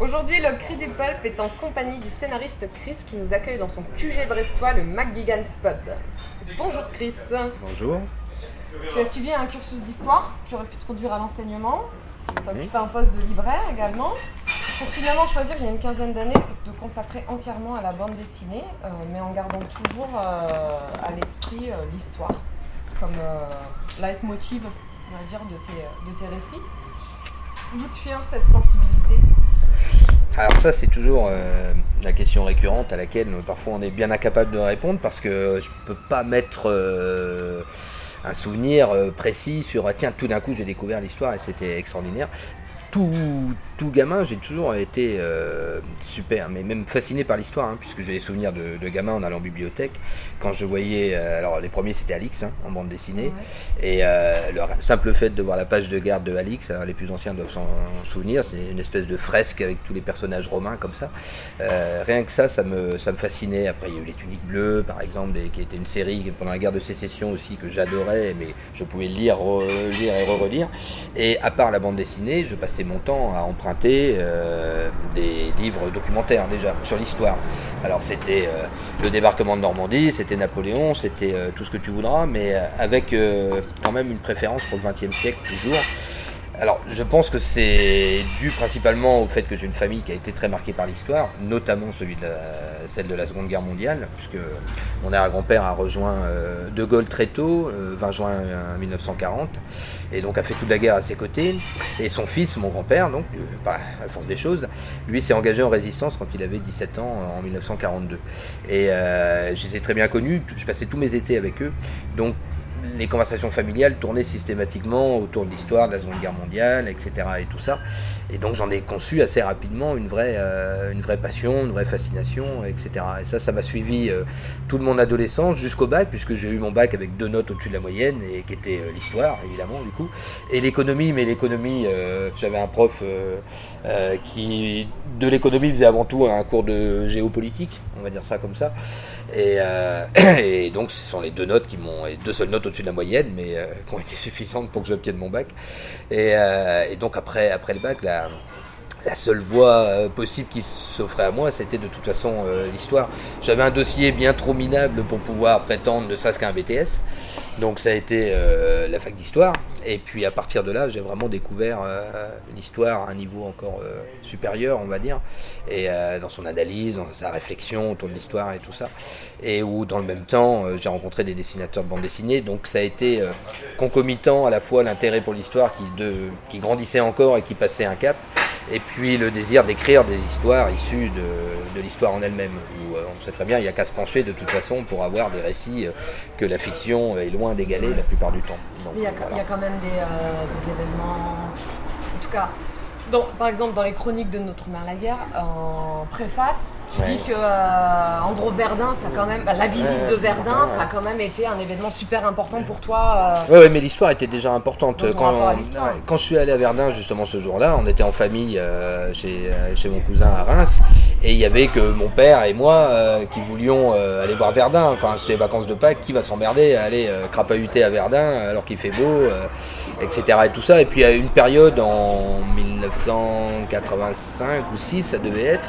Aujourd'hui, le Cri du Pulp est en compagnie du scénariste Chris qui nous accueille dans son QG brestois, le McGigan's Pub. Bonjour Chris. Bonjour. Tu as suivi un cursus d'histoire qui aurait pu te conduire à l'enseignement. Tu as occupé un poste de libraire également. Pour finalement choisir, il y a une quinzaine d'années, de te consacrer entièrement à la bande dessinée, euh, mais en gardant toujours euh, à l'esprit euh, l'histoire comme leitmotiv, on va dire, de tes, de tes récits. D'où te vient cette sensibilité? Alors ça c'est toujours euh, la question récurrente à laquelle euh, parfois on est bien incapable de répondre parce que je ne peux pas mettre euh, un souvenir précis sur ah, tiens tout d'un coup j'ai découvert l'histoire et c'était extraordinaire. Tout, tout gamin, j'ai toujours été euh, super, mais même fasciné par l'histoire, hein, puisque j'ai des souvenirs de, de, gamin en allant en bibliothèque. Quand je voyais, euh, alors les premiers c'était Alix hein, en bande dessinée, et euh, le simple fait de voir la page de garde de Alix, les plus anciens doivent s'en souvenir, c'est une espèce de fresque avec tous les personnages romains comme ça. rien que ça, ça me, ça me fascinait. Après, il y a eu les Tuniques Bleues, par exemple, qui était une série pendant la guerre de sécession aussi que j'adorais, mais je pouvais lire, lire et re-relire. Et à part la bande dessinée, je passais mon temps à emprunter euh, des livres documentaires déjà sur l'histoire. Alors c'était euh, le débarquement de Normandie, c'était Napoléon, c'était euh, tout ce que tu voudras, mais avec quand même une préférence pour le XXe siècle toujours. Alors, je pense que c'est dû principalement au fait que j'ai une famille qui a été très marquée par l'histoire, notamment celle de la Seconde Guerre mondiale, puisque mon arrière-grand-père a rejoint euh, De Gaulle très tôt, 20 euh, juin 1940, et donc a fait toute la guerre à ses côtés. Et son fils, mon grand-père, donc, bah, à force des choses, lui s'est engagé en résistance quand il avait 17 ans en 1942. Et je les ai très bien connus, je passais tous mes étés avec eux, donc les conversations familiales tournaient systématiquement autour de l'histoire de la Seconde Guerre mondiale, etc. et tout ça. Et donc j'en ai conçu assez rapidement une vraie, euh, une vraie passion, une vraie fascination, etc. Et ça, ça m'a suivi euh, toute mon adolescence jusqu'au bac, puisque j'ai eu mon bac avec deux notes au-dessus de la moyenne, et qui était euh, l'histoire, évidemment, du coup. Et l'économie, mais l'économie, j'avais un prof qui, de l'économie, faisait avant tout un cours de géopolitique, on va dire ça comme ça. Et, et donc ce sont les deux notes qui m'ont, les deux seules notes au-dessus de la moyenne, mais qui ont été suffisantes pour que j'obtienne mon bac. Et, et donc après, après le bac, là, la, seule voie euh, possible qui s'offrait à moi, c'était de toute façon euh, l'histoire. J'avais un dossier bien trop minable pour pouvoir prétendre ne serait-ce qu'un BTS. Donc ça a été euh, la fac d'histoire. Et puis à partir de là, j'ai vraiment découvert l'histoire à un niveau encore supérieur, on va dire. Et dans son analyse, dans sa réflexion autour de l'histoire et tout ça. Et où dans le même temps, j'ai rencontré des dessinateurs de bande dessinée. Donc ça a été concomitant à la fois l'intérêt pour l'histoire qui, qui grandissait encore et qui passait un cap et puis le désir d'écrire des histoires issues de, l'histoire en elle-même, où euh, on sait très bien, il n'y a qu'à se pencher de toute façon pour avoir des récits euh, que la fiction est loin la plupart du temps. Mais il y, a quand même des, euh, des événements, en tout cas, par exemple, dans les chroniques de Notre Mère la Guerre, en préface, tu dis que, euh, en gros, Verdun, ça quand même, bah, la visite de Verdun, ça a quand même été un événement super important pour toi. Oui, euh. mais l'histoire était déjà importante. Quand, quand, je suis allé à Verdun, justement, ce jour-là, on était en famille euh, chez, chez mon cousin à Reims, et il y avait que mon père et moi qui voulions aller voir Verdun. Enfin, c'était les vacances de Pâques, qui va s'emmerder à aller crapahuter à Verdun alors qu'il fait beau, etc. Et tout ça. Et puis, il y a une période en 1900 1985 ou 6, ça devait être,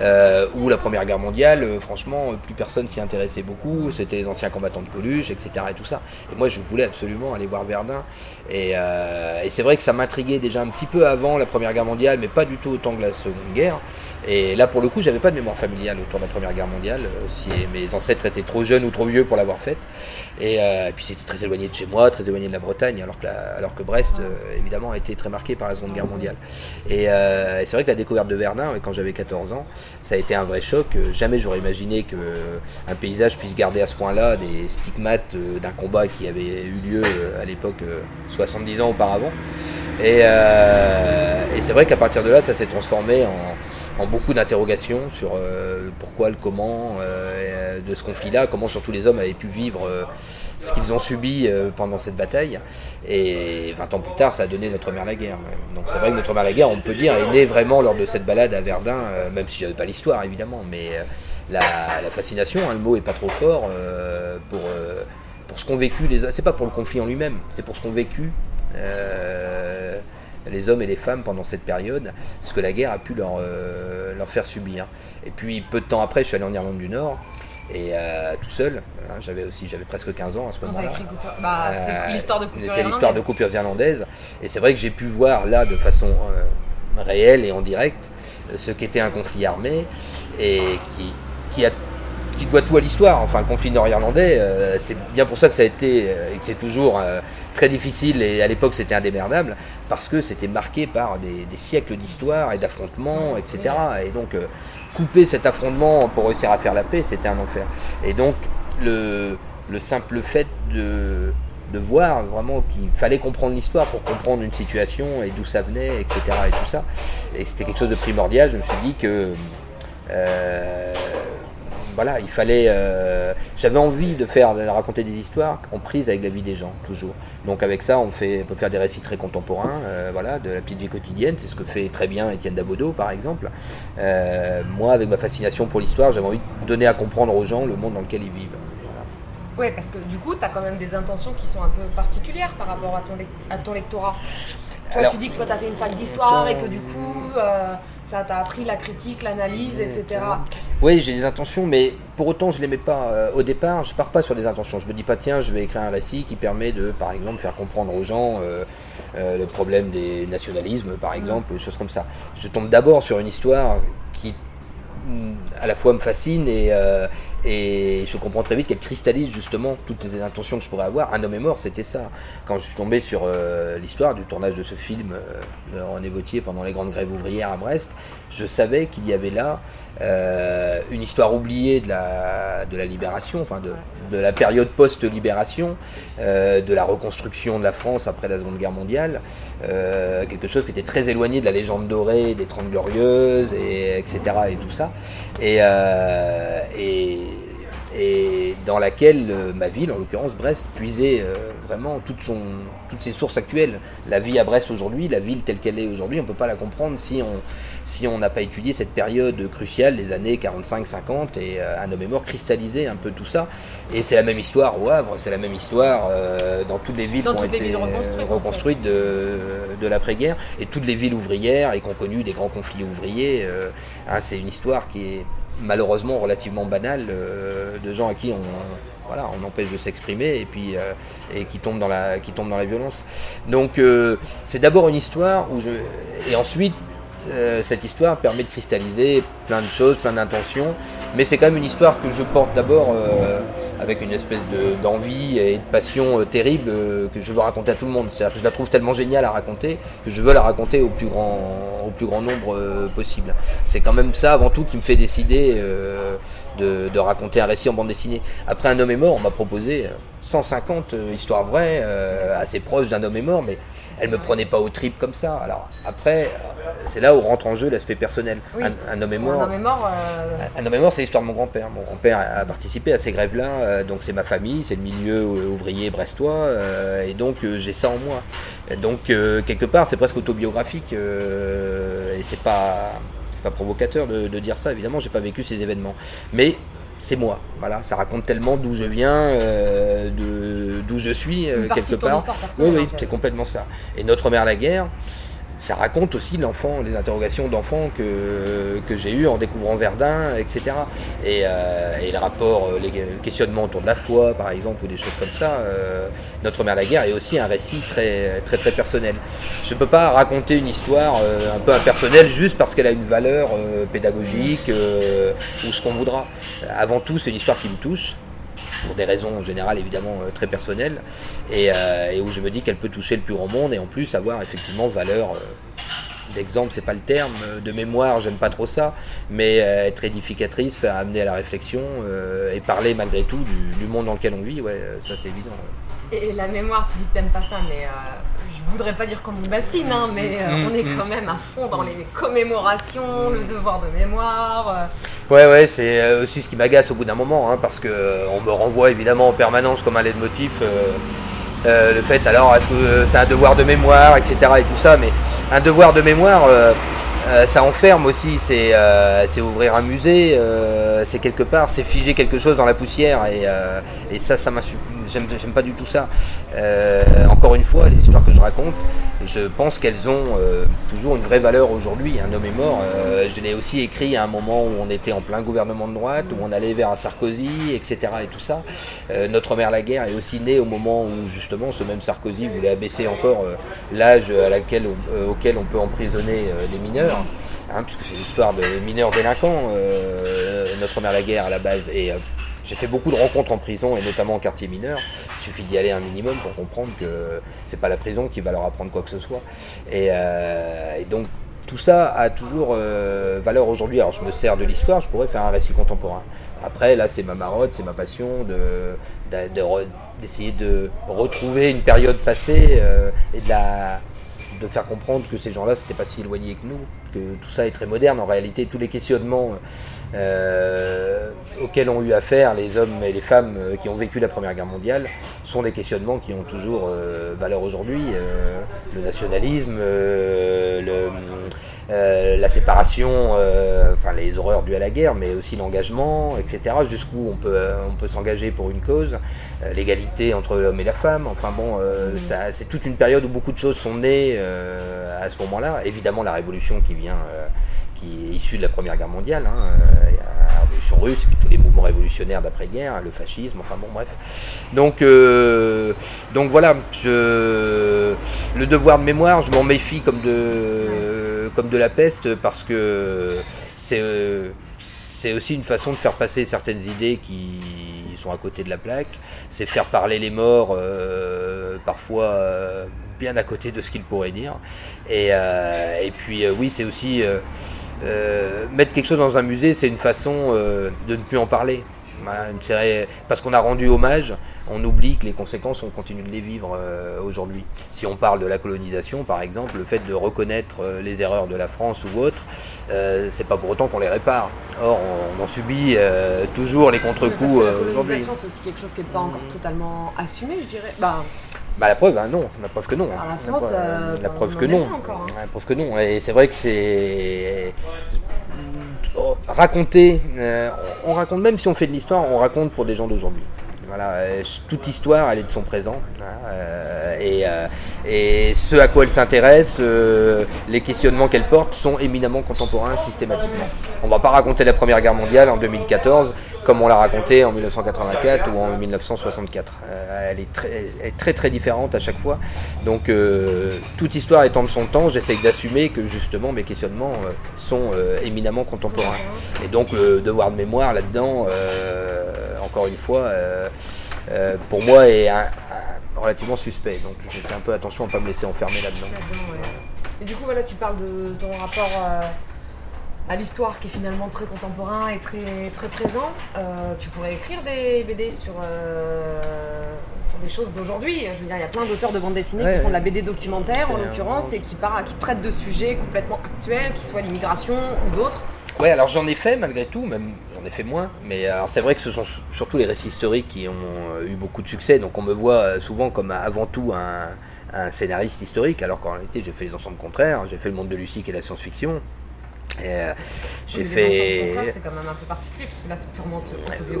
euh, où la Première Guerre mondiale, euh, franchement, plus personne s'y intéressait beaucoup, c'était les anciens combattants de Coluche, etc. et tout ça. Et moi, je voulais absolument aller voir Verdun. Et, euh, et c'est vrai que ça m'intriguait déjà un petit peu avant la Première Guerre mondiale, mais pas du tout autant que la Seconde Guerre. Et là, pour le coup, j'avais pas de mémoire familiale autour de la Première Guerre mondiale. Euh, si mes ancêtres étaient trop jeunes ou trop vieux pour l'avoir faite. Euh, et, puis c'était très éloigné de chez moi, très éloigné de la Bretagne, alors que, alors que Brest, euh, évidemment, a été très marqué par la Seconde Guerre mondiale. Et, c'est vrai que la découverte de Verdun, quand j'avais 14 ans, ça a été un vrai choc. Jamais j'aurais imaginé qu'un paysage puisse garder à ce point-là des stigmates d'un combat qui avait eu lieu à l'époque 70 ans auparavant. Et, et c'est vrai qu'à partir de là, ça s'est transformé en en beaucoup d'interrogations sur euh, le pourquoi, le comment euh, de ce conflit-là, comment surtout les hommes avaient pu vivre euh, ce qu'ils ont subi pendant cette bataille. Et 20 ans plus tard, ça a donné Notre Mère la Guerre. Donc c'est vrai que Notre Mère la Guerre, on peut dire, est née vraiment lors de cette balade à Verdun, même si j'avais pas l'histoire évidemment, mais la, fascination, hein, le mot est pas trop fort pour, pour ce qu'ont vécu les C'est pas pour le conflit en lui-même, c'est pour ce qu'ont vécu les hommes et les femmes pendant cette période, ce que la guerre a pu leur, leur faire subir. Et puis peu de temps après, je suis allé en Irlande du Nord, et tout seul, hein, j'avais aussi j'avais presque 15 ans à ce moment-là. Bah, c'est l'histoire de coupures C'est l'histoire de coupures irlandaises. Et c'est vrai que j'ai pu voir là de façon réelle et en direct ce qu'était un conflit armé et qui, qui a qui doit tout à l'histoire. Enfin, le conflit nord-irlandais, euh, c'est bien pour ça que ça a été euh, et que c'est toujours euh, très difficile et à l'époque c'était indémerdable parce que c'était marqué par des, siècles d'histoire et d'affrontements, etc. Et donc couper cet affrontement pour réussir à faire la paix, c'était un enfer. Et donc le, le simple fait de, de voir vraiment qu'il fallait comprendre l'histoire pour comprendre une situation et d'où ça venait, etc. Et tout ça. Et c'était quelque chose de primordial. Je me suis dit que voilà, il fallait. Euh, j'avais envie de faire, de raconter des histoires en prise avec la vie des gens, toujours. Donc avec ça, on, fait, peut faire des récits très contemporains, euh, voilà, de la petite vie quotidienne. C'est ce que fait très bien Étienne Dabodo, par exemple. Euh, moi, avec ma fascination pour l'histoire, j'avais envie de donner à comprendre aux gens le monde dans lequel ils vivent. Oui, parce que du coup, tu as quand même des intentions qui sont un peu particulières par rapport à ton, à ton lectorat. Toi, tu dis que toi, tu as fait une fac d'histoire et que du coup, ça t'a appris la critique, l'analyse, etc. Oui, j'ai des intentions, mais pour autant, je ne les mets pas euh, au départ. Je pars pas sur des intentions. Je me dis pas, tiens, je vais écrire un récit qui permet de, par exemple, faire comprendre aux gens euh, euh, le problème des nationalismes, par exemple, des choses comme ça. Je tombe d'abord sur une histoire qui mm, à la fois me fascine et, et je comprends très vite qu'elle cristallise justement toutes les intentions que je pourrais avoir. Un homme est mort, c'était ça. Quand je suis tombé sur euh, l'histoire du tournage de ce film euh, de René Vautier pendant les grandes grèves ouvrières à Brest, je savais qu'il y avait là euh, une histoire oubliée de la, de la libération, enfin de, de la période post-libération, de la reconstruction de la France après la Seconde Guerre mondiale, quelque chose qui était très éloigné de la légende dorée des Trente Glorieuses, et, etc. et tout ça. Et, et et dans laquelle euh, ma ville, en l'occurrence Brest, puisait euh, vraiment toute son, toutes ses sources actuelles. La vie à Brest aujourd'hui, la ville telle qu'elle est aujourd'hui, on ne peut pas la comprendre si on si on n'a pas étudié cette période cruciale des années 45-50 et euh, un homme est mort cristallisé un peu tout ça. Et c'est la même histoire au Havre, c'est la même histoire dans toutes les villes qui ont été reconstruites, de, de l'après-guerre et toutes les villes ouvrières et qui ont connu des grands conflits ouvriers. Hein, c'est une histoire qui est malheureusement relativement banal euh, de gens à qui on, voilà, on empêche de s'exprimer et puis euh, et qui tombent dans la qui dans la violence. Donc euh, c'est d'abord une histoire où je et ensuite euh, cette histoire permet de cristalliser plein de choses, plein d'intentions, mais c'est quand même une histoire que je porte d'abord euh, avec une espèce d'envie et de passion euh, terrible que je veux raconter à tout le monde. C'est-à-dire que je la trouve tellement géniale à raconter que je veux la raconter au plus grand, au plus grand nombre possible. C'est quand même ça avant tout qui me fait décider de, de, raconter un récit en bande dessinée. Après Un homme est mort, on m'a proposé 150 histoires vraies, assez proches d'un homme est mort, mais elle me prenait pas au trip comme ça. Alors après, c'est là où rentre en jeu l'aspect personnel. un, homme est mort. Un homme est mort, euh, un homme est mort c'est l'histoire de mon grand-père. Mon grand-père a participé à ces grèves-là, euh, donc c'est ma famille, c'est le milieu ouvrier brestois, euh, et donc j'ai ça en moi. donc quelque part, c'est presque autobiographique, et c'est pas, pas provocateur de, de, dire ça. Évidemment, j'ai pas vécu ces événements, mais c'est moi. Voilà, ça raconte tellement d'où je viens, euh, d'où je suis quelque part. Oui, oui, c'est complètement ça. Et notre mère la guerre, ça raconte aussi l'enfant, les interrogations d'enfants que, que j'ai eues en découvrant Verdun, etc. Et, euh, et le rapport, euh, les questionnements autour de la foi, par exemple, ou des choses comme ça. Euh, Notre mère la guerre est aussi un récit très très très personnel. Je ne peux pas raconter une histoire un peu impersonnelle juste parce qu'elle a une valeur pédagogique ou ce qu'on voudra. Avant tout, c'est une histoire qui me touche pour des raisons en général évidemment euh, très personnelles, euh, et, où je me dis qu'elle peut toucher le plus grand monde et en plus avoir effectivement valeur euh, d'exemple, c'est pas le terme, de mémoire, j'aime pas trop ça, mais être édificatrice, faire amener à la réflexion et parler malgré tout du, monde dans lequel on vit, ouais, ça c'est évident. Et la mémoire, tu dis que t'aimes pas ça, mais je voudrais pas dire qu'on nous bassine, hein, mais mm, on est mm. quand même à fond dans les commémorations, le devoir de mémoire. Ouais, ouais, c'est euh, aussi ce qui m'agace au bout d'un moment, hein, parce que euh, on me renvoie évidemment en permanence comme un leitmotiv euh, le fait alors est-ce que c'est un devoir de mémoire, etc. et tout ça, mais un devoir de mémoire, ça enferme aussi, c'est ouvrir un musée, c'est quelque part, c'est figer quelque chose dans la poussière, et, et ça, ça m'a j'aime pas du tout ça. encore une fois, les histoires que je raconte, je pense qu'elles ont toujours une vraie valeur aujourd'hui. Un homme est mort. je l'ai aussi écrit à un moment où on était en plein gouvernement de droite, où on allait vers un Sarkozy, etc. et tout ça. Notre mère la guerre est aussi née au moment où justement ce même Sarkozy voulait abaisser encore l'âge auquel on peut emprisonner les mineurs. Hein, puisque c'est l'histoire de mineurs délinquants, euh, notre mère la guerre à la base. Euh, j'ai fait beaucoup de rencontres en prison et notamment en quartier mineur. Il suffit d'y aller un minimum pour comprendre que c'est pas la prison qui va leur apprendre quoi que ce soit. Et, euh, donc tout ça a toujours valeur aujourd'hui. Alors je me sers de l'histoire, je pourrais faire un récit contemporain. Après, là, c'est ma marotte, c'est ma passion de, d'essayer de, retrouver une période passée et de la de faire comprendre que ces gens-là, c'était pas si éloigné que nous, que tout ça est très moderne. En réalité, tous les questionnements euh, auxquels ont eu affaire les hommes et les femmes euh, qui ont vécu la Première Guerre mondiale sont des questionnements qui ont toujours euh, valeur aujourd'hui. le nationalisme, le, la séparation, enfin les horreurs dues à la guerre, mais aussi l'engagement, etc. Jusqu'où on peut, on peut s'engager pour une cause, l'égalité entre l'homme et la femme. Enfin bon, c'est toute une période où beaucoup de choses sont nées à ce moment-là. Évidemment, la révolution qui vient qui est issu de la Première Guerre mondiale. Hein, euh, la Révolution russe et puis tous les mouvements révolutionnaires d'après-guerre, le fascisme, enfin bon, bref. Donc, euh, donc voilà, je, le devoir de mémoire, je m'en méfie comme de, comme de la peste parce que c'est c'est aussi une façon de faire passer certaines idées qui sont à côté de la plaque. C'est faire parler les morts, euh, parfois bien à côté de ce qu'ils pourraient dire. Et, puis oui, c'est aussi euh, mettre quelque chose dans un musée, c'est une façon euh, de ne plus en parler. Parce qu'on a rendu hommage, on oublie que les conséquences, on continue de les vivre euh, aujourd'hui. Si on parle de la colonisation, par exemple, le fait de reconnaître les erreurs de la France ou autre, c'est pas pour autant qu'on les répare. Or, on, en subit toujours les contre-coups aujourd'hui. La colonisation, c'est aussi quelque chose qui n'est pas encore totalement assumé, je dirais. Bah, bah, la preuve, hein, non. La preuve que non. la France, la, la preuve que non. Hein. La preuve que non. Et c'est vrai que c'est raconter. Euh, on raconte même si on fait de l'histoire, on raconte pour des gens d'aujourd'hui. Voilà, toute histoire, elle est de son présent. Hein, euh, et, euh, et, ce à quoi elle s'intéresse, les questionnements qu'elle porte sont éminemment contemporains systématiquement. On ne va pas raconter la Première Guerre mondiale en 2014 comme on l'a raconté en 1984 ou en 1964. Euh, elle, est très, très très différente à chaque fois. Donc euh, toute histoire étant de son temps, j'essaye d'assumer que justement mes questionnements euh, sont éminemment contemporains. Et donc le devoir de mémoire là-dedans, encore une fois, pour moi est relativement suspect. Donc j'ai fait un peu attention à ne pas me laisser enfermer là-dedans. Et du coup voilà, tu parles de ton rapport à l'histoire qui est finalement très contemporain et très, très présent. Euh, tu pourrais écrire des BD sur, euh, sur des choses d'aujourd'hui. Je veux dire, il y a plein d'auteurs de bande dessinée qui font de la BD documentaire en l'occurrence et qui, qui traitent de sujets complètement actuels, qui soient l'immigration ou d'autres. Ouais, alors j'en ai fait malgré tout, même j'en ai fait moins, mais alors c'est vrai que ce sont surtout les récits historiques qui ont euh, eu beaucoup de succès, donc on me voit souvent comme avant tout un, un scénariste historique, alors qu'en réalité j'ai fait les ensembles contraires, j'ai fait le monde de Lucie qui est la science-fiction, euh, j'ai fait. C'est quand même un peu particulier parce que là c'est purement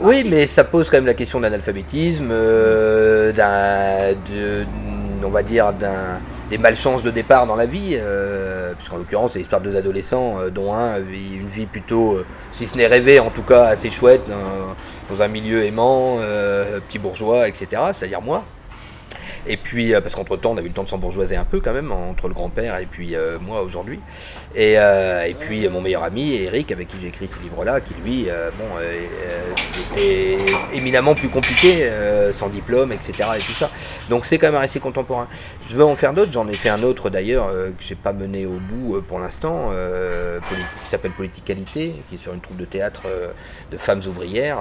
Oui, mais ça pose quand même la question d'analphabétisme, euh, d'un, on va dire d'un des malchances de départ dans la vie, euh, puisqu'en l'occurrence c'est l'histoire de deux adolescents, euh, dont un vit une vie plutôt, si ce n'est rêvée, en tout cas assez chouette, dans un milieu aimant, petit bourgeois, etc. C'est-à-dire moi. Et puis, euh, parce qu'entre-temps, on a eu le temps de s'embourgeoiser un peu quand même, entre le grand-père et puis euh, moi aujourd'hui. Et, euh, et, puis, mon meilleur ami, Eric, avec qui j'ai écrit ce livre-là, qui lui, bon, était éminemment plus compliqué, sans diplôme, etc. Et tout ça. Donc, c'est quand même un récit contemporain. Je veux en faire d'autres, j'en ai fait un autre d'ailleurs, que j'ai pas mené au bout pour l'instant, qui s'appelle Politicalité, qui est sur une troupe de théâtre de femmes ouvrières,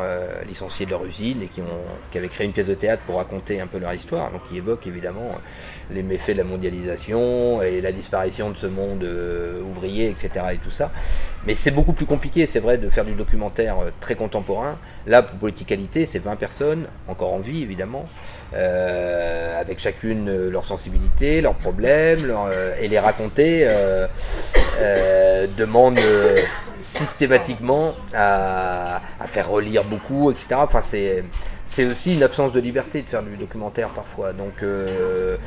licenciées de leur usine, et qui, ont, qui avaient créé une pièce de théâtre pour raconter un peu leur histoire, donc qui évoque évidemment les méfaits de la mondialisation et la disparition de ce monde euh, ouvrier, etc. et tout ça. Mais c'est beaucoup plus compliqué, c'est vrai, de faire du documentaire euh, très contemporain. Là, pour Politicalité, c'est 20 personnes, encore en vie évidemment, euh, avec chacune leur sensibilité, leurs problèmes, et les raconter demande systématiquement à, à, faire relire beaucoup, etc. Enfin, c'est c'est aussi une absence de liberté de faire du documentaire parfois. Donc, euh,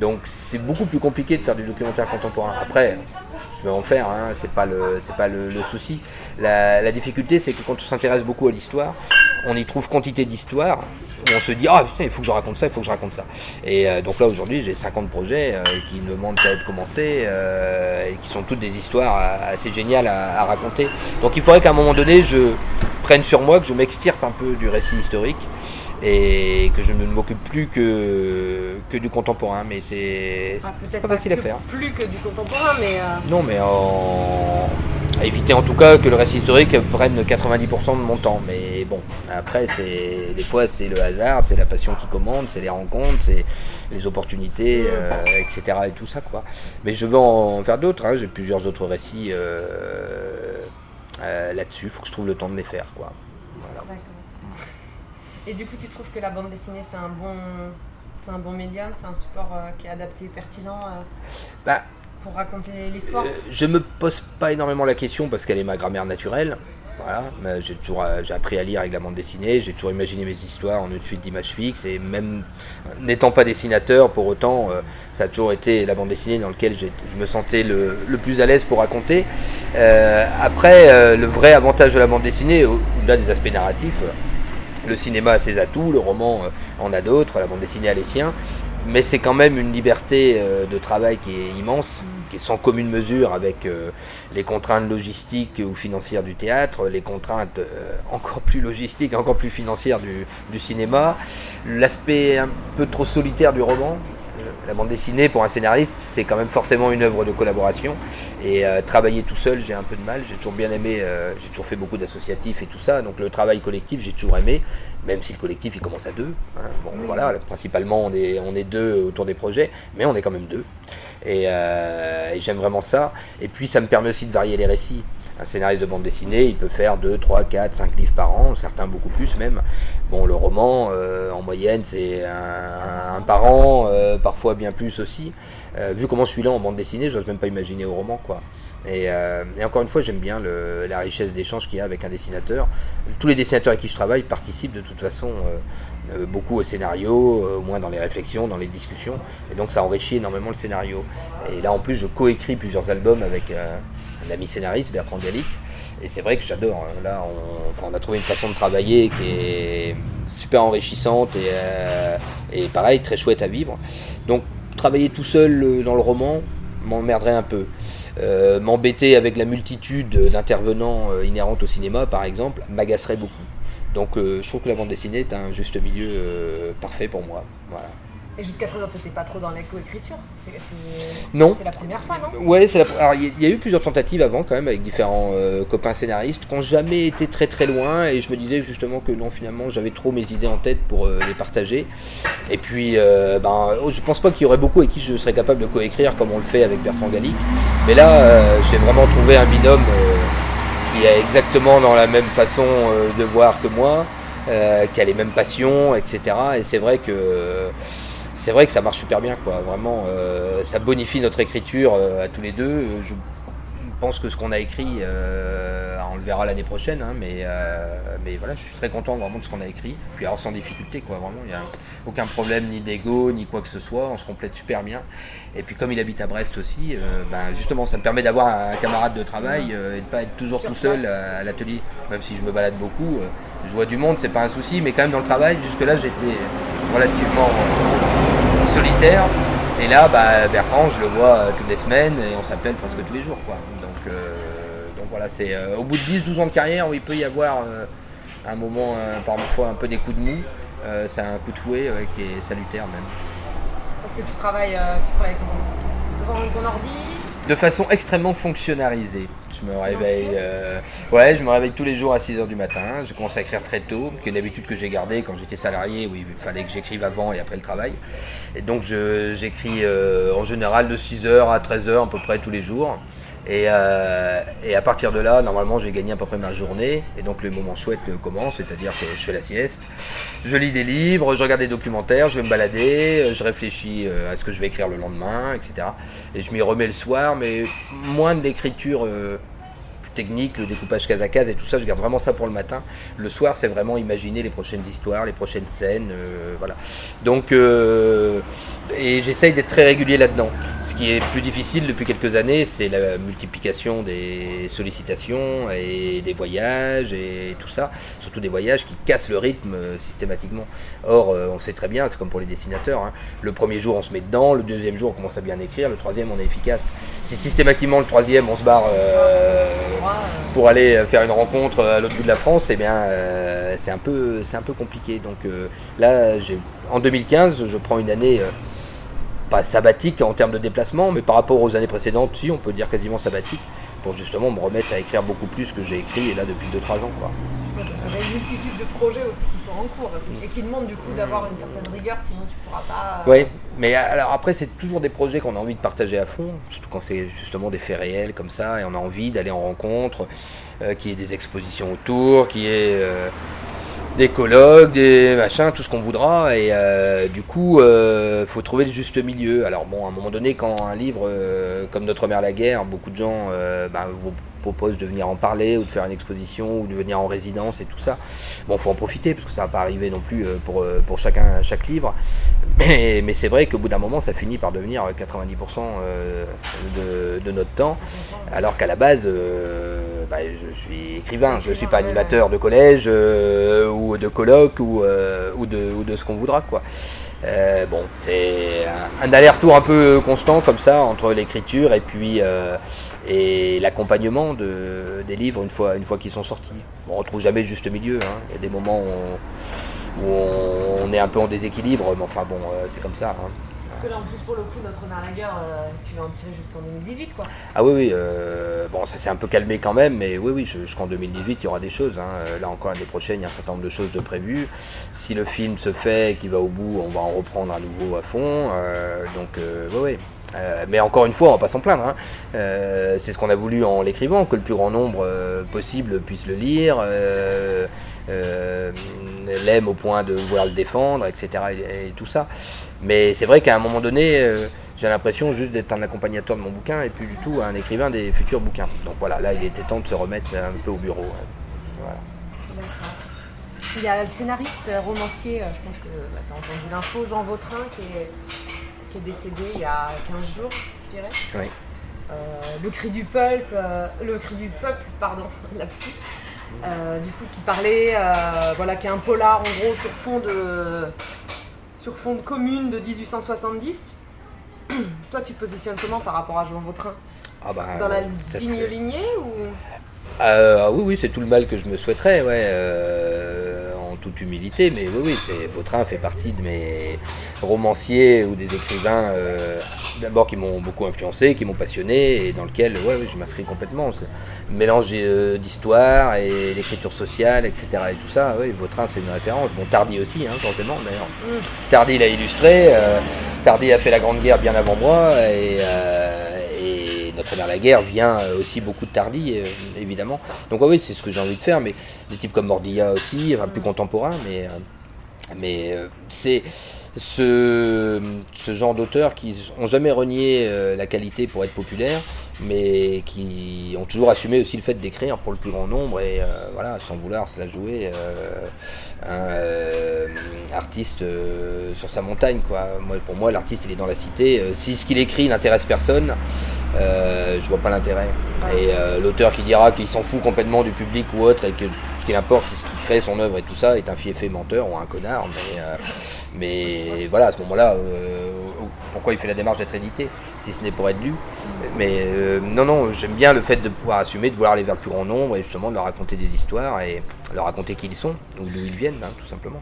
donc c'est beaucoup plus compliqué de faire du documentaire contemporain. Après, je vais en faire, hein, c'est pas le, c'est pas le, souci. La, difficulté, c'est que quand on s'intéresse beaucoup à l'histoire, on y trouve quantité d'histoires on se dit ah putain il faut que je raconte ça, il faut que je raconte ça. Et euh, donc là aujourd'hui j'ai 50 projets euh, qui ne demandent qu'à être commencés et qui sont toutes des histoires assez géniales à, à raconter. Donc il faudrait qu'à un moment donné je prenne sur moi, que je m'extirpe un peu du récit historique et que je ne m'occupe plus que, que du contemporain. Mais c'est ah, pas, facile à faire. Plus que du contemporain, mais. Euh, non, mais en... à éviter en tout cas que le récit historique prenne 90% de mon temps. Mais bon, après, c'est des fois c'est le hasard, c'est la passion qui commande, c'est les rencontres, c'est les opportunités, mm. euh, etc. Et tout ça quoi. Mais je veux en faire d'autres. Hein. J'ai plusieurs autres récits euh, là-dessus. Il faut que je trouve le temps de les faire quoi. Et du coup, tu trouves que la bande dessinée, c'est un bon, c'est un bon médium, c'est un support euh, qui est adapté, pertinent euh, bah, pour raconter l'histoire? euh, Je me pose pas énormément la question parce qu'elle est ma grammaire naturelle. Voilà, j'ai toujours j'ai appris à lire avec la bande dessinée, j'ai toujours imaginé mes histoires en une suite d'images fixes et même n'étant pas dessinateur, pour autant, ça a toujours été la bande dessinée dans laquelle je me sentais le, le, plus à l'aise pour raconter. après, le vrai avantage de la bande dessinée, au-delà des aspects narratifs, le cinéma a ses atouts, le roman euh, en a d'autres, la bande dessinée a les siens, mais c'est quand même une liberté euh, de travail qui est immense, qui est sans commune mesure avec euh, les contraintes logistiques ou financières du théâtre, les contraintes encore plus logistiques, encore plus financières du, du cinéma, l'aspect un peu trop solitaire du roman, la bande dessinée pour un scénariste, c'est quand même forcément une œuvre de collaboration. Et euh, travailler tout seul, j'ai un peu de mal. J'ai toujours bien aimé, euh, j'ai toujours fait beaucoup d'associatifs et tout ça. Donc le travail collectif, j'ai toujours aimé, même si le collectif il commence à deux. Hein. Bon, voilà, principalement on est, on est deux autour des projets, mais on est quand même deux. Euh, et j'aime vraiment ça. Et puis ça me permet aussi de varier les récits un scénariste de bande dessinée, il peut faire 2, 3, 4, 5 livres par an, certains beaucoup plus même. Bon, le roman, euh, en moyenne, c'est un, par an, euh, parfois bien plus aussi. Euh, vu comment je suis là en bande dessinée, j'ose même pas imaginer au roman, quoi. Et, encore une fois, j'aime bien la richesse d'échange qu'il y a avec un dessinateur. Tous les dessinateurs avec qui je travaille participent de toute façon beaucoup au scénario, au moins dans les réflexions, dans les discussions. Et donc ça enrichit énormément le scénario. Et là en plus, je coécris plusieurs albums avec un ami scénariste, Bertrand Gallic. Et c'est vrai que j'adore. Hein. Là, on, a trouvé une façon de travailler qui est super enrichissante euh, et, pareil, très chouette à vivre. Donc, travailler tout seul euh, dans le roman m'emmerderait un peu. Euh, m'embêter avec la multitude d'intervenants inhérents au cinéma, par exemple, m'agacerait beaucoup. Donc, je trouve que la bande dessinée est un juste milieu parfait pour moi. Voilà. Et jusqu'à présent, tu n'étais pas trop dans la coécriture Non. C'est la première fois, non? Ouais, c'est la... Alors, il y, a eu plusieurs tentatives avant, quand même, avec différents euh, copains scénaristes, qui n'ont jamais été très très loin. Et je me disais justement que non, finalement, j'avais trop mes idées en tête pour euh, les partager. Et puis, euh, ben, oh, je pense pas qu'il y aurait beaucoup avec qui je serais capable de coécrire comme on le fait avec Bertrand Gallic. Mais là, j'ai vraiment trouvé un binôme qui est exactement dans la même façon de voir que moi. qui a les mêmes passions, etc. Et c'est vrai que c'est vrai que ça marche super bien, quoi. Vraiment, euh, ça bonifie notre écriture euh, à tous les deux. Je pense que ce qu'on a écrit, euh, on le verra l'année prochaine, hein, mais, mais voilà, je suis très content vraiment de ce qu'on a écrit. Puis alors sans difficulté, quoi. Vraiment, il n'y a aucun problème ni d'ego ni quoi que ce soit. On se complète super bien. Et puis comme il habite à Brest aussi, ben, justement, ça me permet d'avoir un camarade de travail et de ne pas être toujours tout seul à, à l'atelier. Même si je me balade beaucoup, je vois du monde, c'est pas un souci, mais quand même dans le travail, jusque là, j'étais relativement solitaire. Et là, bah, Bertrand, je le vois euh, toutes les semaines et on s'appelle presque tous les jours. Quoi. Donc, euh, donc voilà, c'est euh, au bout de 10-12 ans de carrière où il peut y avoir un moment, parfois un peu des coups de mou. c'est un coup de fouet qui est salutaire même. Parce que tu travailles, tu travailles comment Devant ton ordi de façon extrêmement fonctionnalisée. Je me réveille, euh, ouais, je me réveille tous les jours à 6h du matin. Je commence à écrire très tôt, que d'habitude que j'ai gardé quand j'étais salarié, où il fallait que j'écrive avant et après le travail. Et donc j'écris euh, en général de 6h à 13h à peu près tous les jours. Et, euh, et, à partir de là, normalement, j'ai gagné à peu près ma journée. Et donc, le moment chouette commence, c'est-à-dire que je fais la sieste, je lis des livres, je regarde des documentaires, je vais me balader, je réfléchis euh, à ce que je vais écrire le lendemain, etc. Et je m'y remets le soir, mais moins de l'écriture technique, le découpage case à case et tout ça, je garde vraiment ça pour le matin. Le soir, c'est vraiment imaginer les prochaines histoires, les prochaines scènes, euh, voilà. Donc, euh, et j'essaye d'être très régulier là-dedans. Ce qui est plus difficile depuis quelques années, c'est la multiplication des sollicitations et des voyages et tout ça. Surtout des voyages qui cassent le rythme euh, systématiquement. Or, on sait très bien, c'est comme pour les dessinateurs. Hein. Le premier jour, on se met dedans. Le deuxième jour, on commence à bien écrire. Le troisième, on est efficace. Si systématiquement le troisième, on se barre pour aller faire une rencontre à l'autre bout de la France, eh bien, euh, c'est un peu, compliqué. Donc euh, là, en 2015, je prends une année euh, pas sabbatique en termes de déplacement, mais par rapport aux années précédentes, si on peut dire quasiment sabbatique, pour justement me remettre à écrire beaucoup plus que j'ai écrit et là depuis 2-3 ans. Quoi. Parce que j'ai une multitude de projets aussi qui sont en cours et qui demandent du coup d'avoir une certaine rigueur, sinon tu pourras pas. Oui, mais alors après, c'est toujours des projets qu'on a envie de partager à fond, surtout quand c'est justement des faits réels comme ça, et on a envie d'aller en rencontre, euh, qu'il y ait des expositions autour, qu'il y ait euh, des colloques, des machins, tout ce qu'on voudra. Et euh, du coup, il faut trouver le juste milieu. Alors bon, à un moment donné, quand un livre comme Notre mère la guerre, beaucoup de gens bah, propose de venir en parler ou de faire une exposition ou de venir en résidence et tout ça. Bon, faut en profiter parce que ça va pas arriver non plus euh, pour, euh, pour chacun, chaque livre. Mais, mais c'est vrai qu'au bout d'un moment, ça finit par devenir 90% euh, de, de, notre temps. Alors qu'à la base, bah, je suis écrivain, je ne suis pas animateur de collège ou de colloque ou, ou, de, ou de ce qu'on voudra. quoi. Euh, bon, c'est un, aller-retour un peu constant comme ça entre l'écriture et puis euh, et l'accompagnement de, des livres une fois, une fois qu'ils sont sortis. on retrouve jamais le juste milieu. Hein. Il y a des moments où on, est un peu en déséquilibre, mais enfin bon, euh, c'est comme ça. Hein. Parce que là, en plus, pour le coup, notre mère la guerre, euh, tu vas en tirer jusqu'en 2018, quoi. Ah oui, oui. Euh, bon, ça s'est un peu calmé quand même, mais oui, oui, jusqu'en 2018, il y aura des choses. Hein. Là encore, l'année prochaine, il y a un certain nombre de choses de prévues. Si le film se fait et qu'il va au bout, on va en reprendre à nouveau à fond. donc, oui, oui. Mais encore une fois, on va pas s'en plaindre. Hein. c'est ce qu'on a voulu en l'écrivant, que le plus grand nombre possible puisse le lire, l'aime au point de vouloir le défendre, etc. et tout ça. Mais c'est vrai qu'à un moment donné, euh, j'ai l'impression juste d'être un accompagnateur de mon bouquin et plus du tout un écrivain des futurs bouquins. Donc voilà, là, il était temps de se remettre un peu au bureau. Voilà. Il y a le scénariste euh, romancier, euh, je pense que bah, tu entendu l'info, Jean Vautrin, qui est, qui est, décédé il y a 15 jours, je dirais. Oui. le cri du peuple, le cri du peuple, pardon, lapsus. du coup, qui parlait, voilà, qui est un polar en gros sur fond de, sur fond de commune de 1870. Toi, tu te positionnes comment par rapport à Jean Vautrin? Ah bah, Dans la ligne lignée ou? Euh, Oui, oui, c'est tout le mal que je me souhaiterais, ouais. Toute humilité, mais oui, oui, c'est, Vautrin fait partie de mes romanciers ou des écrivains, euh, d'abord qui m'ont beaucoup influencé, qui m'ont passionné, et dans lequel ouais, je m'inscris complètement. C'est mélange euh, d'histoire et l'écriture sociale, etc. et tout ça, oui, Vautrin c'est une référence. Bon, Tardy aussi, hein, forcément, d'ailleurs. Mm. Tardy l'a illustré, euh, Tardy a fait la Grande Guerre bien avant moi, et mère la guerre vient euh, aussi beaucoup de Tardy, euh, évidemment. Donc oui, c'est ce que j'ai envie de faire, mais des types comme Mordilla aussi, enfin plus contemporains, mais, euh, c'est ce, ce, genre d'auteurs qui n'ont jamais renié la qualité pour être populaire, mais qui ont toujours assumé aussi le fait d'écrire pour le plus grand nombre et voilà, sans vouloir se la jouer un artiste sur sa montagne. Quoi. Moi, pour moi, l'artiste, il est dans la cité. si ce qu'il écrit n'intéresse personne, euh, je vois pas l'intérêt. Et euh, l'auteur qui dira qu'il s'en fout complètement du public ou autre et que ce qu'il importe, c'est ce qui crée son œuvre et tout ça, est un fiefé menteur ou un connard. Mais, euh, mais voilà, à ce moment-là, pourquoi il fait la démarche d'être édité si ce n'est pour être lu Mais non, non, j'aime bien le fait de pouvoir assumer, de vouloir aller vers le plus grand nombre et justement de leur raconter des histoires et leur raconter qui ils sont ou d'où ils viennent, hein, tout simplement.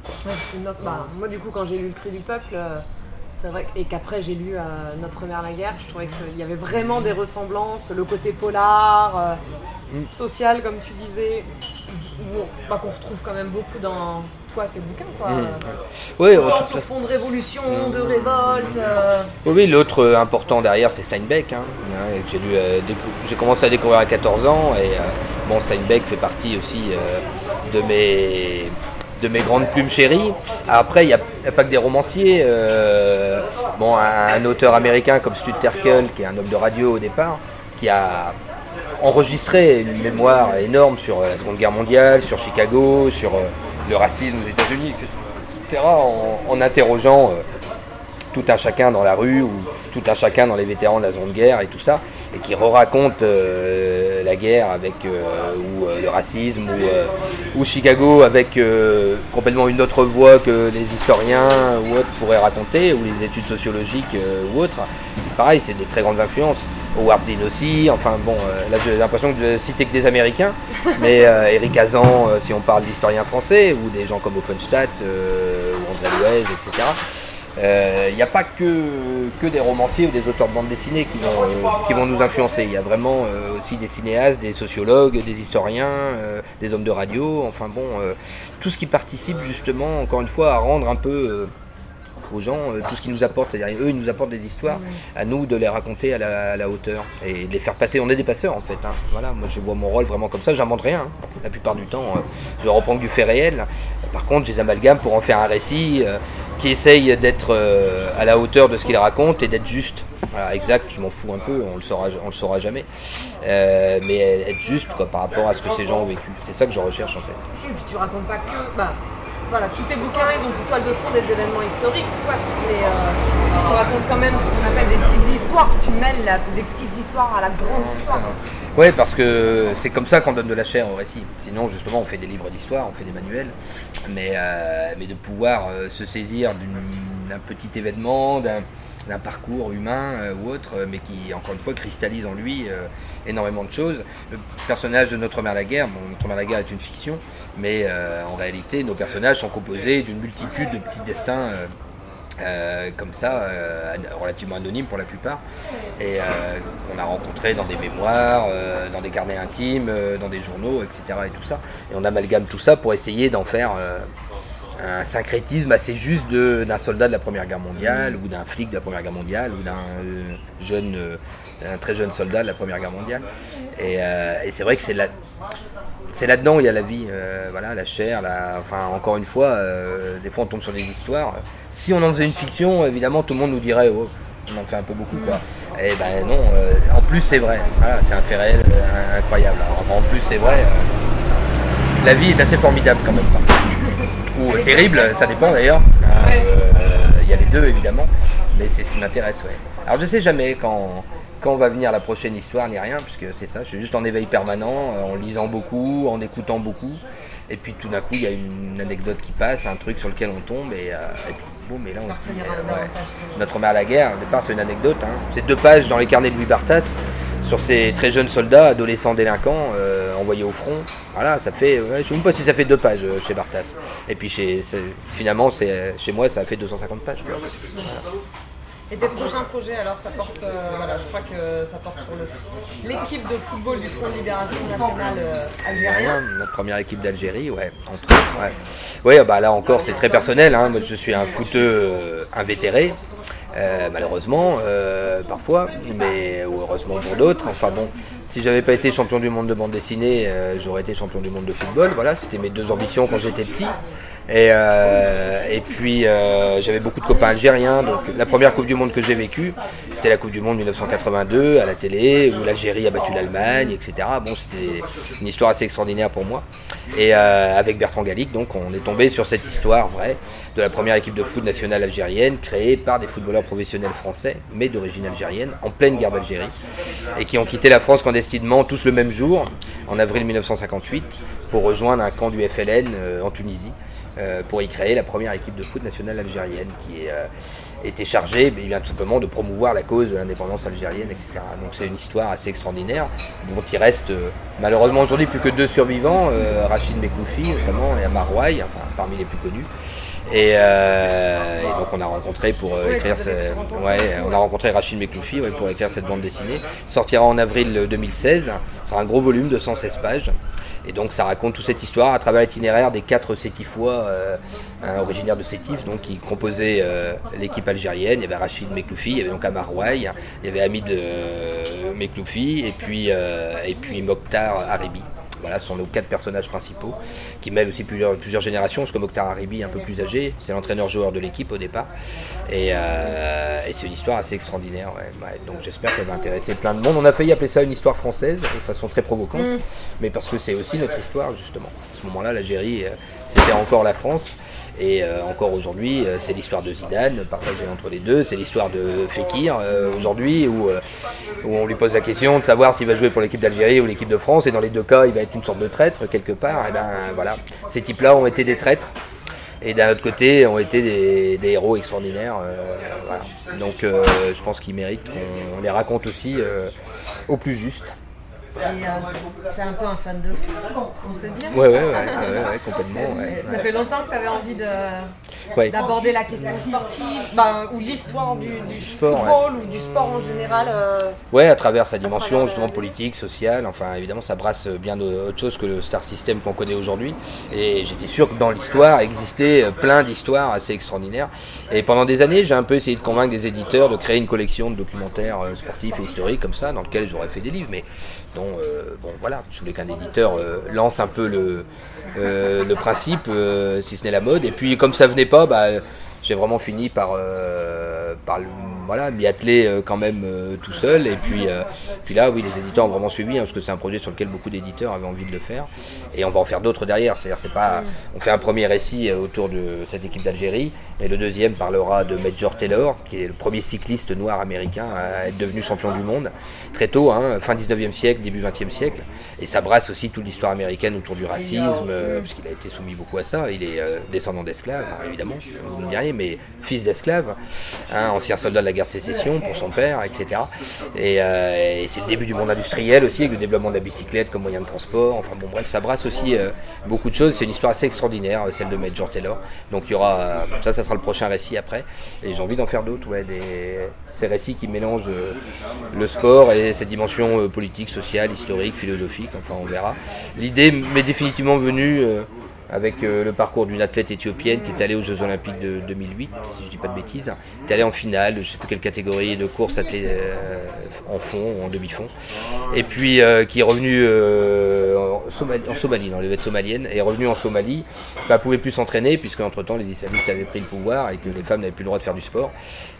Bah, moi, du coup, quand j'ai lu Le Cri du Peuple, c'est vrai et qu'après j'ai lu euh, Notre mère la guerre, je trouvais qu'il y avait vraiment des ressemblances, le côté polar, euh, mm. social comme tu disais, bah, qu'on retrouve quand même beaucoup dans toi, tes bouquins, quoi. Mmh. Oui, sur fond de révolution, de révolte. euh, Oui, l'autre euh, important derrière, c'est Steinbeck. hein, hein, que j'ai lu, euh, décou- j'ai commencé à découvrir à 14 ans et euh, bon, Steinbeck fait partie aussi euh, de mes de mes grandes plumes chéries. Après, il n'y a, il y a pas que des romanciers. euh, bon, un, un auteur américain comme Stud Terkel, qui est un homme de radio au départ, qui a enregistré une mémoire énorme sur la Seconde Guerre mondiale, sur Chicago, sur euh, le racisme aux États-Unis, etc. En, en interrogeant euh, tout un chacun dans la rue ou tout un chacun dans les vétérans de la zone de guerre et tout ça, et qui re-raconte euh, la guerre avec euh, ou le racisme ou, Chicago avec complètement une autre voix que les historiens ou autres pourraient raconter ou les études sociologiques ou autres. Pareil, c'est de très grandes influences. Howard Zinn aussi, enfin bon, euh, là j'ai l'impression de citer que des Américains, mais euh, Eric Hazan, euh, si on parle d'historiens français, ou des gens comme Offenstadt, euh, ou André Louez, etc. Euh, Il n'y a pas que, que des romanciers ou des auteurs de bande dessinée qui vont, euh, qui vont nous influencer. Il y a vraiment euh, aussi des cinéastes, des sociologues, des historiens, euh, des hommes de radio, enfin bon, euh, tout ce qui participe justement, encore une fois, à rendre un peu euh, aux gens euh, tout ce qu'ils nous apportent. C'est-à-dire, eux, ils nous apportent des histoires, à nous de les raconter à la, à la hauteur et de les faire passer. On est des passeurs en fait. hein. Voilà, moi je vois mon rôle vraiment comme ça, j'invente rien. hein. La plupart du temps, euh, je reprends que du fait réel. Par contre, je les amalgame pour en faire un récit euh, qui essaye d'être à la hauteur de ce qu'il raconte et d'être juste. Voilà, exact, je m'en fous un peu, on le saura, on le saura jamais. Euh, mais être juste quoi, par rapport à ce que ces gens ont vécu. C'est ça que je recherche en fait. Et puis tu racontes pas que. Bah, voilà, tous tes bouquins, ils ont pour toile de fond des événements historiques, soit, mais euh, tu racontes quand même ce qu'on appelle des petites histoires. Tu mêles des petites histoires à la grande histoire. Ouais, parce que c'est comme ça qu'on donne de la chair au récit. Sinon, justement, on fait des livres d'histoire, on fait des manuels, mais, euh, mais de pouvoir euh, se saisir d'un petit événement, d'un d'un parcours humain euh, ou autre, euh, mais qui, encore une fois, cristallise en lui euh, énormément de choses. Le personnage de Notre Mère la Guerre, bon, Notre Mère la Guerre est une fiction, mais en réalité, nos personnages sont composés d'une multitude de petits destins. comme ça, relativement anonymes pour la plupart, et qu'on a rencontrés dans des mémoires, dans des carnets intimes, dans des journaux, etc. Et tout ça. Et on amalgame tout ça pour essayer d'en faire un syncrétisme assez juste d'un soldat de la Première Guerre mondiale, ou d'un flic de la Première Guerre mondiale, ou d'un euh, jeune, euh, un très jeune soldat de la Première Guerre mondiale. Et, euh, c'est vrai que c'est là, c'est là-dedans où il y a la vie, voilà, la chair, la, enfin encore une fois, des fois on tombe sur des histoires. Si on en faisait une fiction, évidemment tout le monde nous dirait, oh, on en fait un peu beaucoup quoi. Et ben non, en plus c'est vrai, c'est un fait réel incroyable. En plus c'est vrai, la vie est assez formidable quand même. parfois. Ou terrible, ça dépend d'ailleurs. Euh, Ouais. Il y a les deux évidemment, mais c'est ce qui m'intéresse. Ouais. Alors je sais jamais quand, quand va venir la prochaine histoire ni rien, puisque c'est ça, je suis juste en éveil permanent, euh, en lisant beaucoup, en écoutant beaucoup, et puis tout d'un coup il y a une anecdote qui passe, un truc sur lequel on tombe, et, euh, et puis boum, et là on se dit, euh, ouais. Notre mère à la guerre, au départ c'est une anecdote, hein. c'est deux pages dans les carnets de Louis Bartas sur ces très jeunes soldats, adolescents délinquants euh, envoyés au front. Voilà, ça fait, je ne sais même pas si ça fait deux pages euh, chez Bartas. Et puis chez, finalement, c'est, chez moi, ça a fait 250 pages. quoi. Et tes prochains projets, alors, ça porte, euh, voilà, je crois que ça porte sur l'équipe de football du Front de Libération Nationale euh, algérien. Ouais, notre première équipe d'Algérie, ouais, entre autres, ouais. Ouais, bah là encore, c'est très personnel. Hein. Moi, je suis un footeux euh, invétéré, euh, malheureusement, euh, parfois, mais ou heureusement pour d'autres. Enfin bon, si j'avais pas été champion du monde de bande dessinée, euh, j'aurais été champion du monde de football. Voilà, c'était mes deux ambitions quand j'étais petit. Et, euh, et puis euh, j'avais beaucoup de copains algériens. Donc la première Coupe du Monde que j'ai vécue, c'était la Coupe du Monde 1982 à la télé, où l'Algérie a battu l'Allemagne, etc. Bon, c'était une histoire assez extraordinaire pour moi. Et euh, avec Bertrand Gallic, donc on est tombé sur cette histoire vraie de la première équipe de foot nationale algérienne, créée par des footballeurs professionnels français, mais d'origine algérienne, en pleine guerre d'Algérie, et qui ont quitté la France clandestinement tous le même jour, en avril 1958, pour rejoindre un camp du FLN en Tunisie euh, pour y créer la première équipe de foot nationale algérienne qui euh, était chargée bien, tout simplement de promouvoir la cause de l'indépendance algérienne, etc. Donc c'est une histoire assez extraordinaire dont il reste euh, malheureusement aujourd'hui plus que deux survivants, euh, Rachid Mekoufi notamment et Amar Rouaï, enfin parmi les plus connus. Et, euh, et donc on a rencontré pour euh, écrire, ce- ouais, on a rencontré Rachid Mekloufi ouais, pour écrire cette bande dessinée. Sortira en avril 2016. C'est un gros volume de 116 pages. Et donc ça raconte toute cette histoire à travers l'itinéraire des quatre Sétifois originaires de Sétif, donc qui composaient l'équipe algérienne. Il y avait Rachid Mekloufi, il y avait donc Amar Ouai, il y avait Hamid Mekloufi et puis, et puis Mokhtar Haribi. Voilà, ce sont nos quatre personnages principaux qui mêlent aussi plusieurs, plusieurs générations, parce que Mokhtar Haribi, un peu plus âgé, c'est l'entraîneur-joueur de l'équipe au départ. Et, euh, c'est une histoire assez extraordinaire. donc j'espère qu'elle va intéresser plein de monde. On a failli appeler ça une histoire française, de façon très provocante, mm. mais parce que c'est aussi notre histoire, justement. À ce moment-là, l'Algérie, euh, c'était encore la France. Et euh, encore aujourd'hui, euh, c'est l'histoire de Zidane, partagée entre les deux. C'est l'histoire de Fekir euh, aujourd'hui, où, on lui pose la question de savoir s'il va jouer pour l'équipe d'Algérie ou l'équipe de France. Et dans les deux cas, il va être une sorte de traître quelque part. Et ben voilà, ces types-là ont été des traîtres. Et d'un autre côté, ont été des, héros extraordinaires. Donc je pense qu'ils méritent qu'on les raconte aussi au plus juste. Et euh, c'est un peu un fan de foot, on peut dire. Ouais, ouais, ouais, ouais, complètement. ça fait longtemps que tu avais envie d'aborder la question sportive ben, ou l'histoire du, football ou du sport en général. Euh, ouais, à travers sa dimension justement politique, sociale. Enfin, évidemment, ça brasse bien autre chose que le star system qu'on connaît aujourd'hui. Et j'étais sûr que dans l'histoire existait plein d'histoires assez extraordinaires. Et pendant des années, j'ai un peu essayé de convaincre des éditeurs de créer une collection de documentaires euh, sportifs et historiques comme ça, dans lequel j'aurais fait des livres. Mais euh, bon voilà, je voulais qu'un éditeur euh, lance un peu le, euh, le principe, si ce n'est la mode. Et puis comme ça venait pas, bah, j'ai vraiment fini par, euh, voilà, m'y atteler euh, quand même euh, tout seul. Et puis, puis là, oui, les éditeurs ont vraiment suivi, hein, parce que c'est un projet sur lequel beaucoup d'éditeurs avaient envie de le faire. Et on va en faire d'autres derrière. C'est-à-dire, c'est pas, on fait un premier récit autour de cette équipe d'Algérie, et le deuxième parlera de Major Taylor, qui est le premier cycliste noir américain à être devenu champion du monde très tôt, hein, fin 19e siècle, début 20e siècle. Et ça brasse aussi toute l'histoire américaine autour du racisme, puisqu'il a été soumis beaucoup à ça. Il est descendant d'esclaves, hein, évidemment, vous mais fils d'esclave, hein, ancien soldat de la guerre de sécession pour son père, etc. Euh, et, c'est le début du monde industriel aussi, avec le développement de la bicyclette comme moyen de transport. Enfin bon, bref, ça brasse aussi euh, beaucoup de choses. C'est une histoire assez extraordinaire, celle de Major Taylor. Donc il y aura, ça, ça sera le prochain récit après. Et j'ai envie d'en faire d'autres, ouais, des, ces récits qui mélangent euh, le sport et ses dimensions politiques, sociales, historiques, philosophiques. Enfin, on verra. L'idée m'est définitivement venue avec euh, le parcours d'une athlète éthiopienne qui est allée aux Jeux Olympiques de 2008, si je dis pas de bêtises, qui est allée en finale, je ne sais plus quelle catégorie de course euh, en fond ou en demi-fond, et puis euh, qui est revenue en, Somalie, dans les vêtements somaliennes, est revenue en Somalie, elle ne pouvait plus s'entraîner puisque entre temps les islamistes avaient pris le pouvoir et que les femmes n'avaient plus le droit de faire du sport,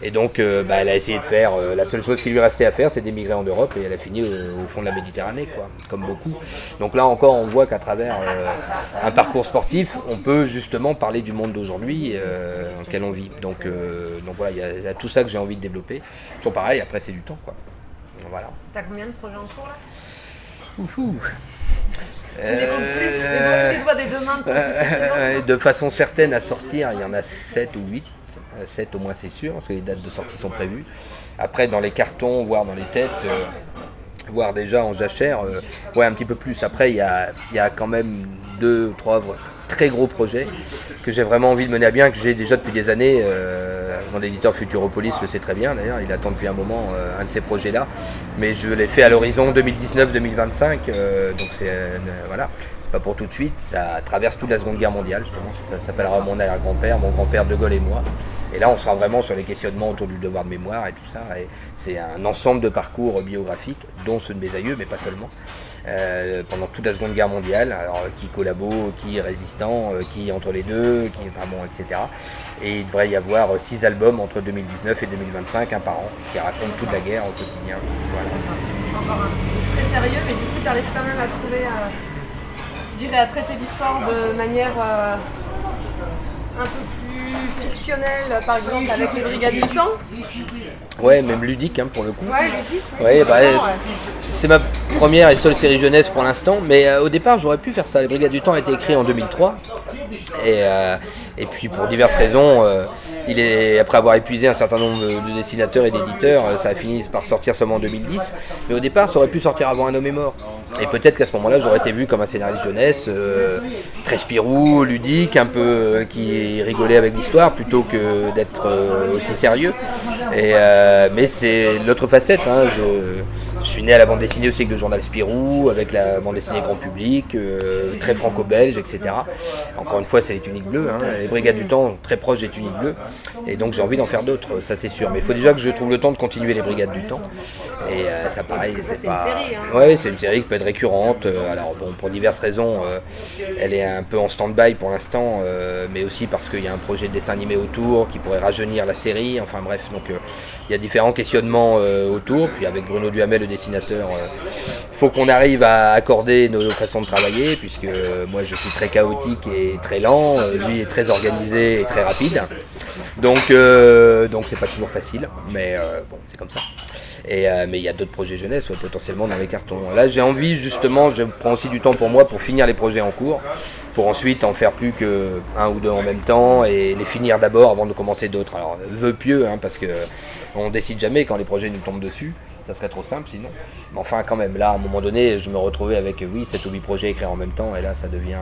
et donc bah, elle a essayé de faire, la seule chose qui lui restait à faire c'est d'émigrer en Europe et elle a fini au, fond de la Méditerranée, quoi, comme beaucoup. Donc là encore on voit qu'à travers un parcours sportif on peut justement parler du monde d'aujourd'hui euh, dans lequel on vit. Donc, euh, donc voilà, il y, a tout ça que j'ai envie de développer. Toujours pareil, après c'est du temps. Quoi. Voilà. T'as combien de projets en cours là? Deux mains De façon certaine à sortir, il y en a 7 ou 8. 7 euh, au moins c'est sûr, parce que les dates de sortie sont prévues. Après dans les cartons, voire dans les têtes, voire déjà en jachère, ouais un petit peu plus. Après il y a, y a quand même deux ou trois très gros projet que j'ai vraiment envie de mener à bien, que j'ai déjà depuis des années. Euh, mon éditeur Futuropolis le sait très bien d'ailleurs, il attend depuis un moment euh, un de ces projets-là. Mais je l'ai fait à l'horizon 2019-2025, euh, donc c'est voilà, c'est pas pour tout de suite. Ça traverse toute la Seconde Guerre mondiale justement. Ça s'appellera mon arrière-grand-père, mon grand-père De Gaulle et moi. Et là, on sera vraiment sur les questionnements autour du devoir de mémoire et tout ça. Et c'est un ensemble de parcours biographiques, dont ceux de mes aïeux, mais pas seulement. Euh, pendant toute la Seconde Guerre mondiale. Alors qui collabo, qui résistant, euh, qui entre les deux, qui enfin bon, etc. Et il devrait y avoir six albums entre 2019 et 2025, un par an, qui racontent toute la guerre au quotidien. Voilà. Encore un sujet très sérieux, mais du coup, tu arrives quand même à trouver, euh, je dirais, à traiter l'histoire de manière un peu plus fictionnelle, par exemple, avec les Brigades du Temps. Ouais, même ludique hein, pour le coup. Ouais, ludique. Ouais, bah, c'est ma première et seule série jeunesse pour l'instant, mais euh, au départ j'aurais pu faire ça. Les Brigades du Temps a été écrit en 2003, et, euh, et puis pour diverses raisons, euh, il est après avoir épuisé un certain nombre de dessinateurs et d'éditeurs, ça a fini par sortir seulement en 2010. Mais au départ, ça aurait pu sortir avant Un homme est mort. Et peut-être qu'à ce moment-là, j'aurais été vu comme un scénariste jeunesse, très spirou, ludique, un peu qui rigolait avec l'histoire, plutôt que d'être aussi sérieux. Et, mais c'est l'autre facette. Hein, je suis né à la bande dessinée aussi avec le journal Spirou, avec la bande dessinée grand public, euh, très franco-belge, etc. Encore une fois, c'est les tuniques bleues, hein, les brigades du temps très proches des tuniques bleues, et donc j'ai envie d'en faire d'autres, ça c'est sûr. Mais il faut déjà que je trouve le temps de continuer les brigades du temps. Et euh, ça pareil. Parce que ça, c'est une série. Hein. Ouais, c'est une série qui peut être récurrente. Euh, alors bon, pour diverses raisons, elle est un peu en stand-by pour l'instant, mais aussi parce qu'il y a un projet de dessin animé autour qui pourrait rajeunir la série. Enfin bref, donc il y a différents questionnements autour. Puis avec Bruno Duhamel, le dessinateur, il euh, faut qu'on arrive à accorder nos, façons de travailler, puisque euh, moi je suis très chaotique et très lent, euh, lui est très organisé et très rapide. Donc donc c'est pas toujours facile, mais bon c'est comme ça. Et, mais il y a d'autres projets jeunesse potentiellement dans les cartons. Là j'ai envie justement, je prends aussi du temps pour moi pour finir les projets en cours, pour ensuite en faire plus que un ou deux en même temps et les finir d'abord avant de commencer d'autres. Alors vœu pieux hein, parce que on décide jamais quand les projets nous tombent dessus ça serait trop simple sinon. Mais enfin, quand même, là, à un moment donné, je me retrouvais avec, euh, oui, 7 ou 8 projets écrits en même temps, et là, ça devient,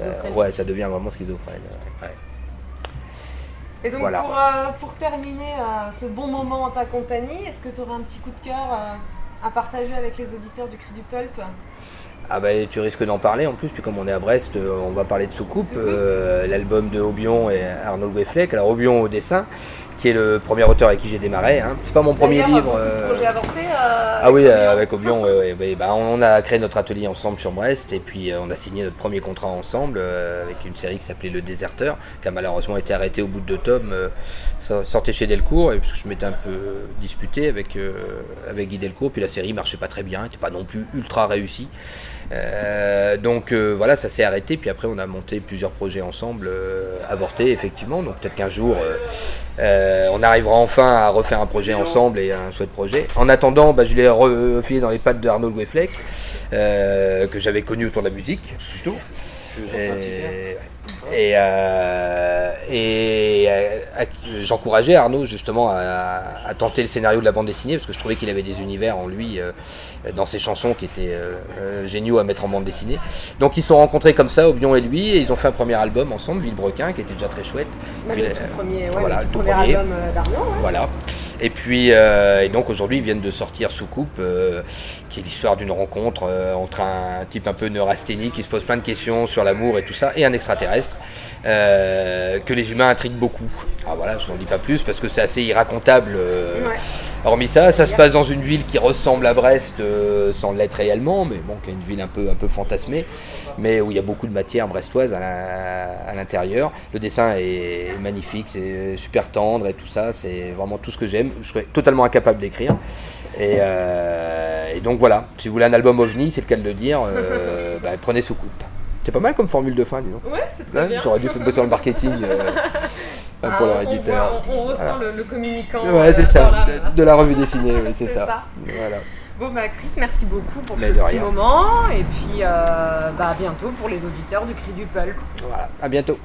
euh, ouais, ça devient vraiment schizophrène. Ouais. Et donc, pour, euh, pour, terminer ce bon moment en ta compagnie, est-ce que tu aurais un petit coup de cœur à partager avec les auditeurs du Cri du Pulp? Ah bah tu risques d'en parler en plus, puis comme on est à Brest, on va parler de Soucoupe, l'album de Aubion et Arnold Weffleck. Alors Aubion au dessin, qui est le premier auteur avec qui j'ai démarré. Hein. C'est pas mon premier livre. Euh... Projet avancé, euh, ah oui, euh, avec Obion, bah, on a créé notre atelier ensemble sur Brest et puis euh, on a signé notre premier contrat ensemble avec une série qui s'appelait Le Déserteur, qui a malheureusement été arrêtée au bout de deux tomes. sortait chez Delcourt et parce que je m'étais un peu disputé avec, avec Guy Delcourt, puis la série marchait pas très bien, n'était pas non plus ultra réussie. Donc voilà, ça s'est arrêté. Puis après, on a monté plusieurs projets ensemble, avortés effectivement. Donc peut-être qu'un jour, euh, on arrivera enfin à refaire un projet ensemble et un chouette projet. En attendant, bah, je l'ai refilé dans les pattes de Arnaud Weffleck, euh, que j'avais connu autour de la musique, plutôt. Et, euh, et euh, j'encourageais Arnaud justement à, tenter le scénario de la bande dessinée parce que je trouvais qu'il avait des univers en lui euh, dans ses chansons qui étaient géniaux à mettre en bande dessinée. Donc ils se sont rencontrés comme ça, Aubion et lui, et ils ont fait un premier album ensemble, Villebrequin, qui était déjà très chouette. Bah, le, tout premier, voilà, le tout premier, album d'Arnaud. Voilà. Et puis et donc aujourd'hui ils viennent de sortir Soucoupe, qui est l'histoire d'une rencontre entre un type un peu neurasthénique qui se pose plein de questions sur l'amour et tout ça, et un extraterrestre. Euh, que les humains intriguent beaucoup. Alors voilà, je n'en dis pas plus parce que c'est assez irracontable. Euh, hormis ça, ça se passe dans une ville qui ressemble à Brest euh, sans l'être réellement, mais bon, qui est une ville un peu, un peu fantasmée, mais où il y a beaucoup de matière brestoise à l'intérieur. Le dessin est magnifique, c'est super tendre et tout ça, c'est vraiment tout ce que j'aime. Je serais totalement incapable d'écrire. Et, donc voilà, si vous voulez un album ovni, c'est le cas de le dire, bah, prenez sous coupe. C'est pas mal comme formule de fin, dis donc. Ouais, c'est très bien. J'aurais dû bosser sur le marketing euh, ah, pour leur éditeur. On, ressent le, communicant. Ouais, c'est ça, de, la revue dessinée, c'est ça. Voilà. Bon, bah, Chris, merci beaucoup pour ce petit moment. Et puis, euh, bah, à bientôt pour les auditeurs du Cri du Pulp. Voilà, à bientôt.